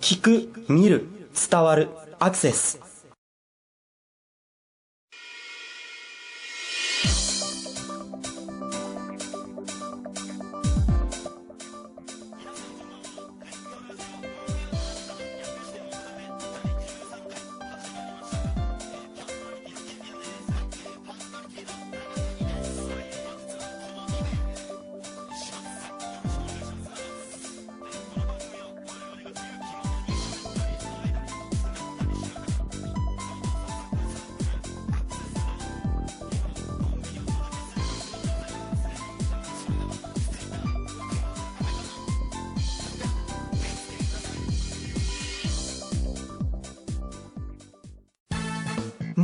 聞く、見る、伝わる、アクセス。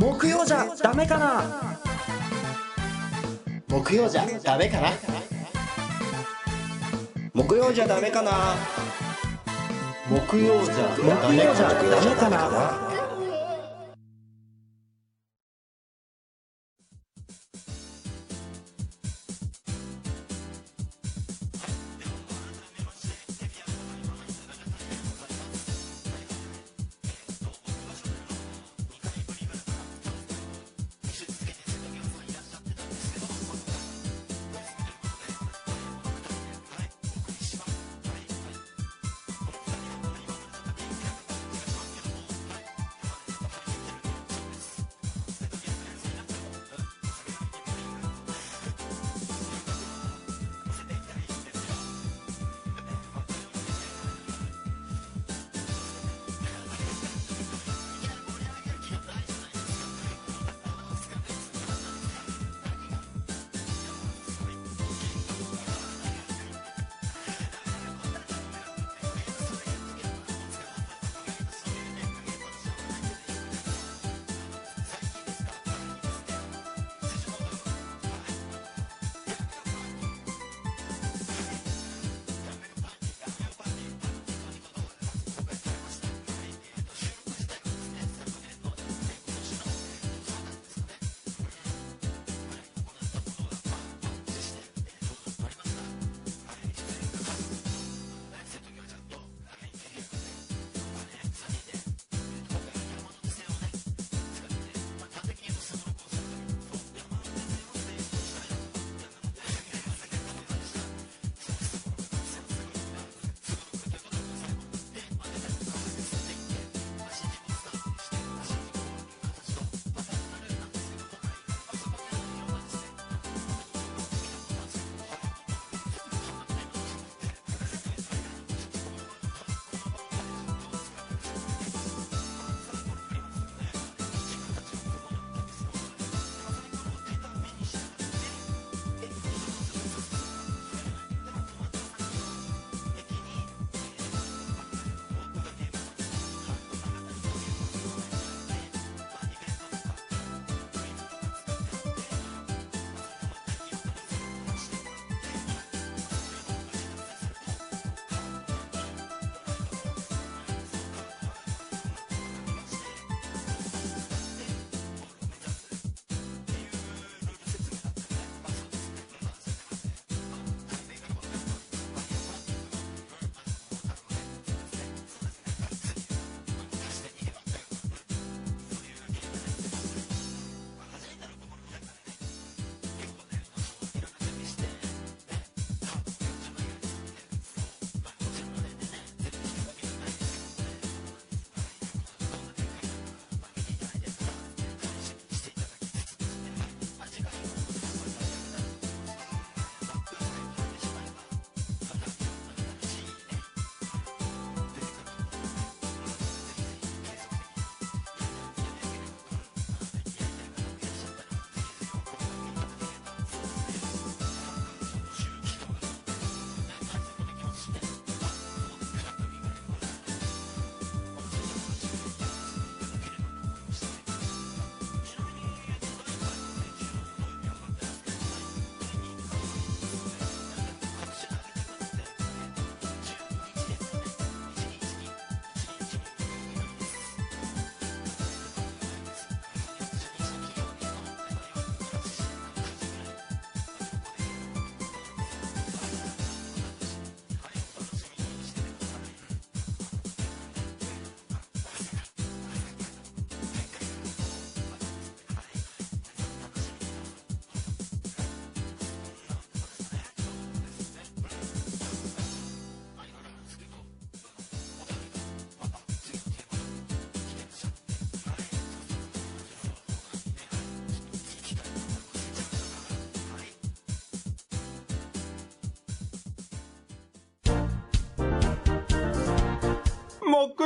木曜じゃダメかな？木曜じゃダメかな？木曜じゃダメかな？木曜じゃ木曜じゃダメかな？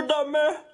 部ダ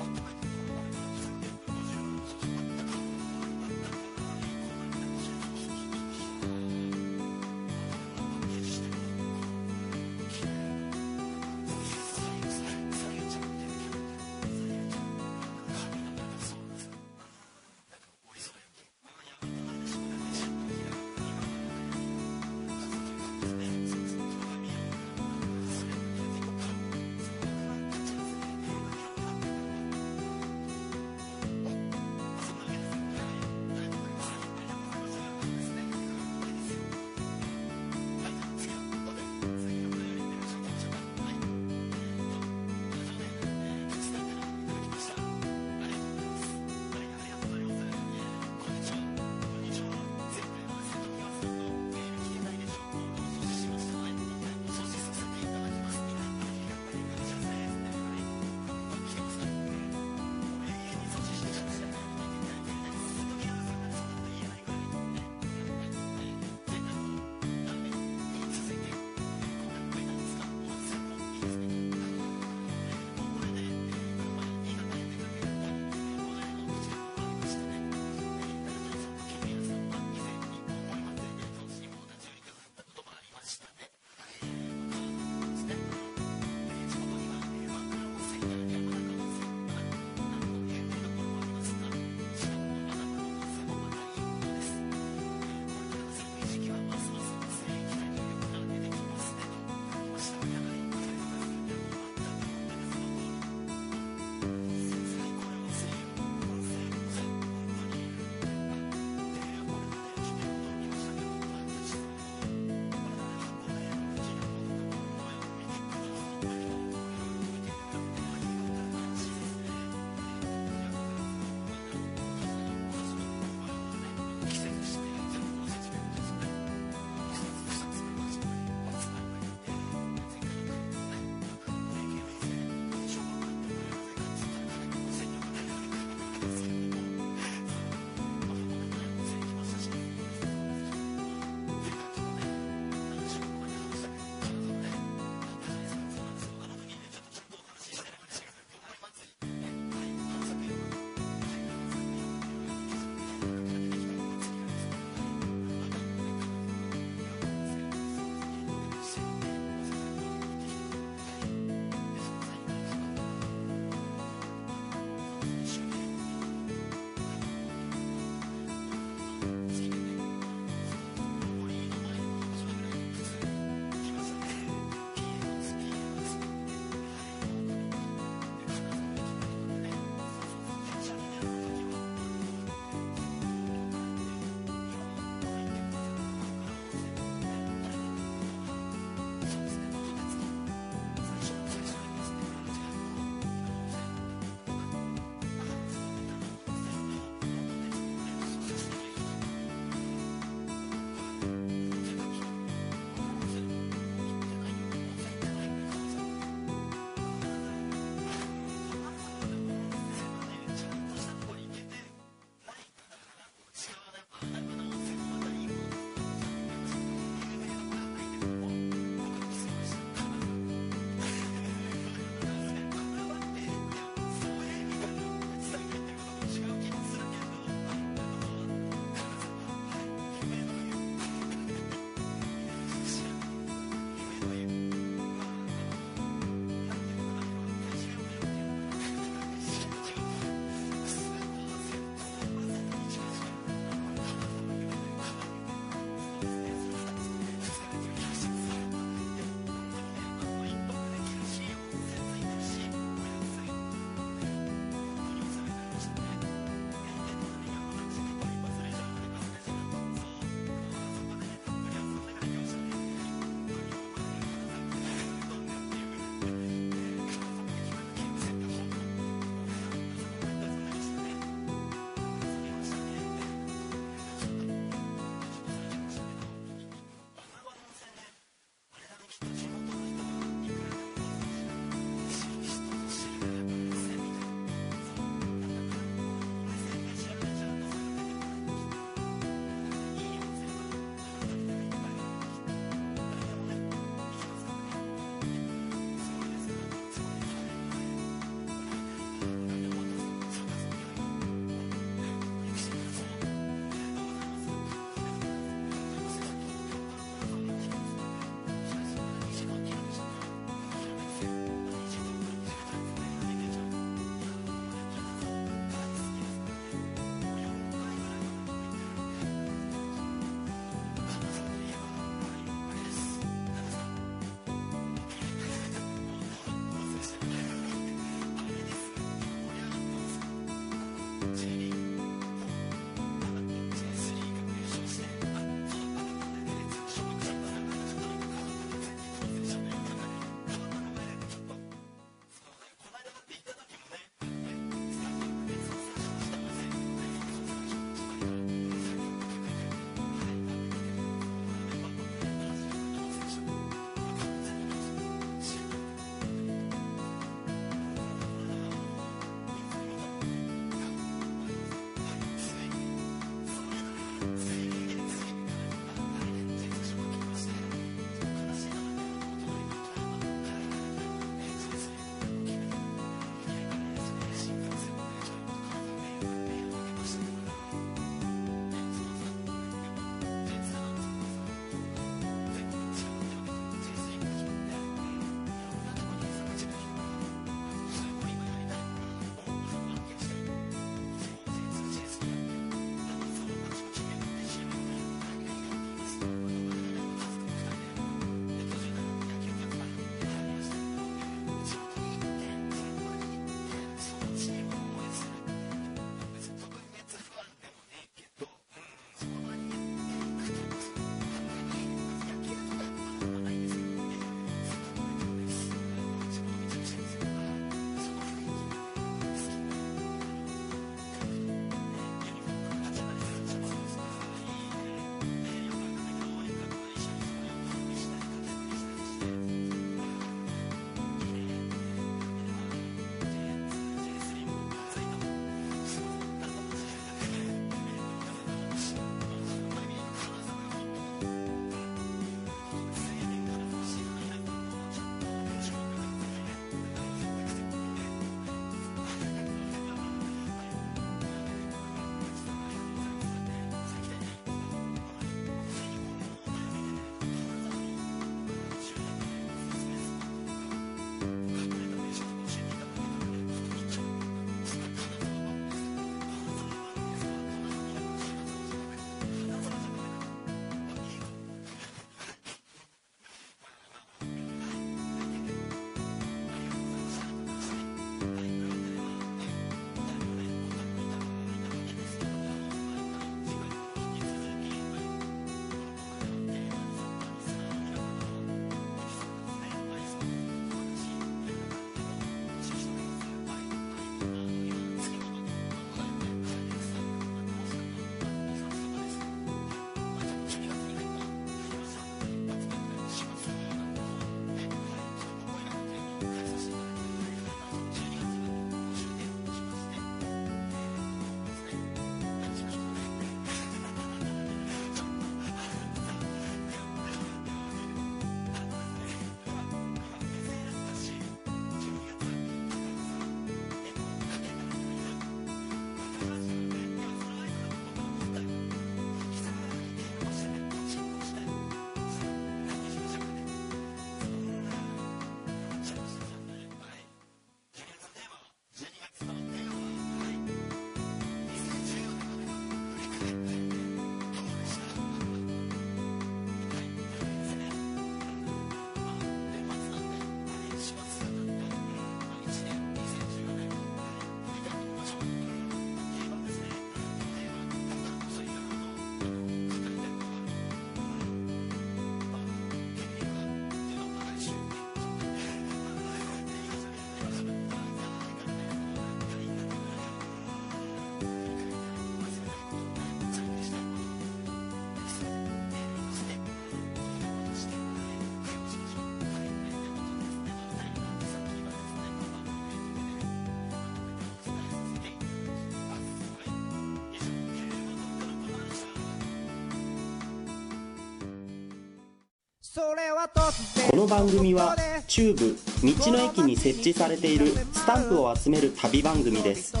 この番組は中部道の駅に設置されているスタンプを集める旅番組です。道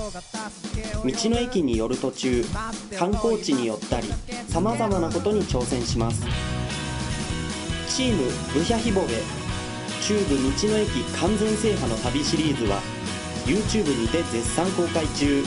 の駅に寄る途中観光地に寄ったりさまざまなことに挑戦します。チームブヒャヒボベ中部道の駅完全制覇の旅シリーズは YouTube にて絶賛公開中。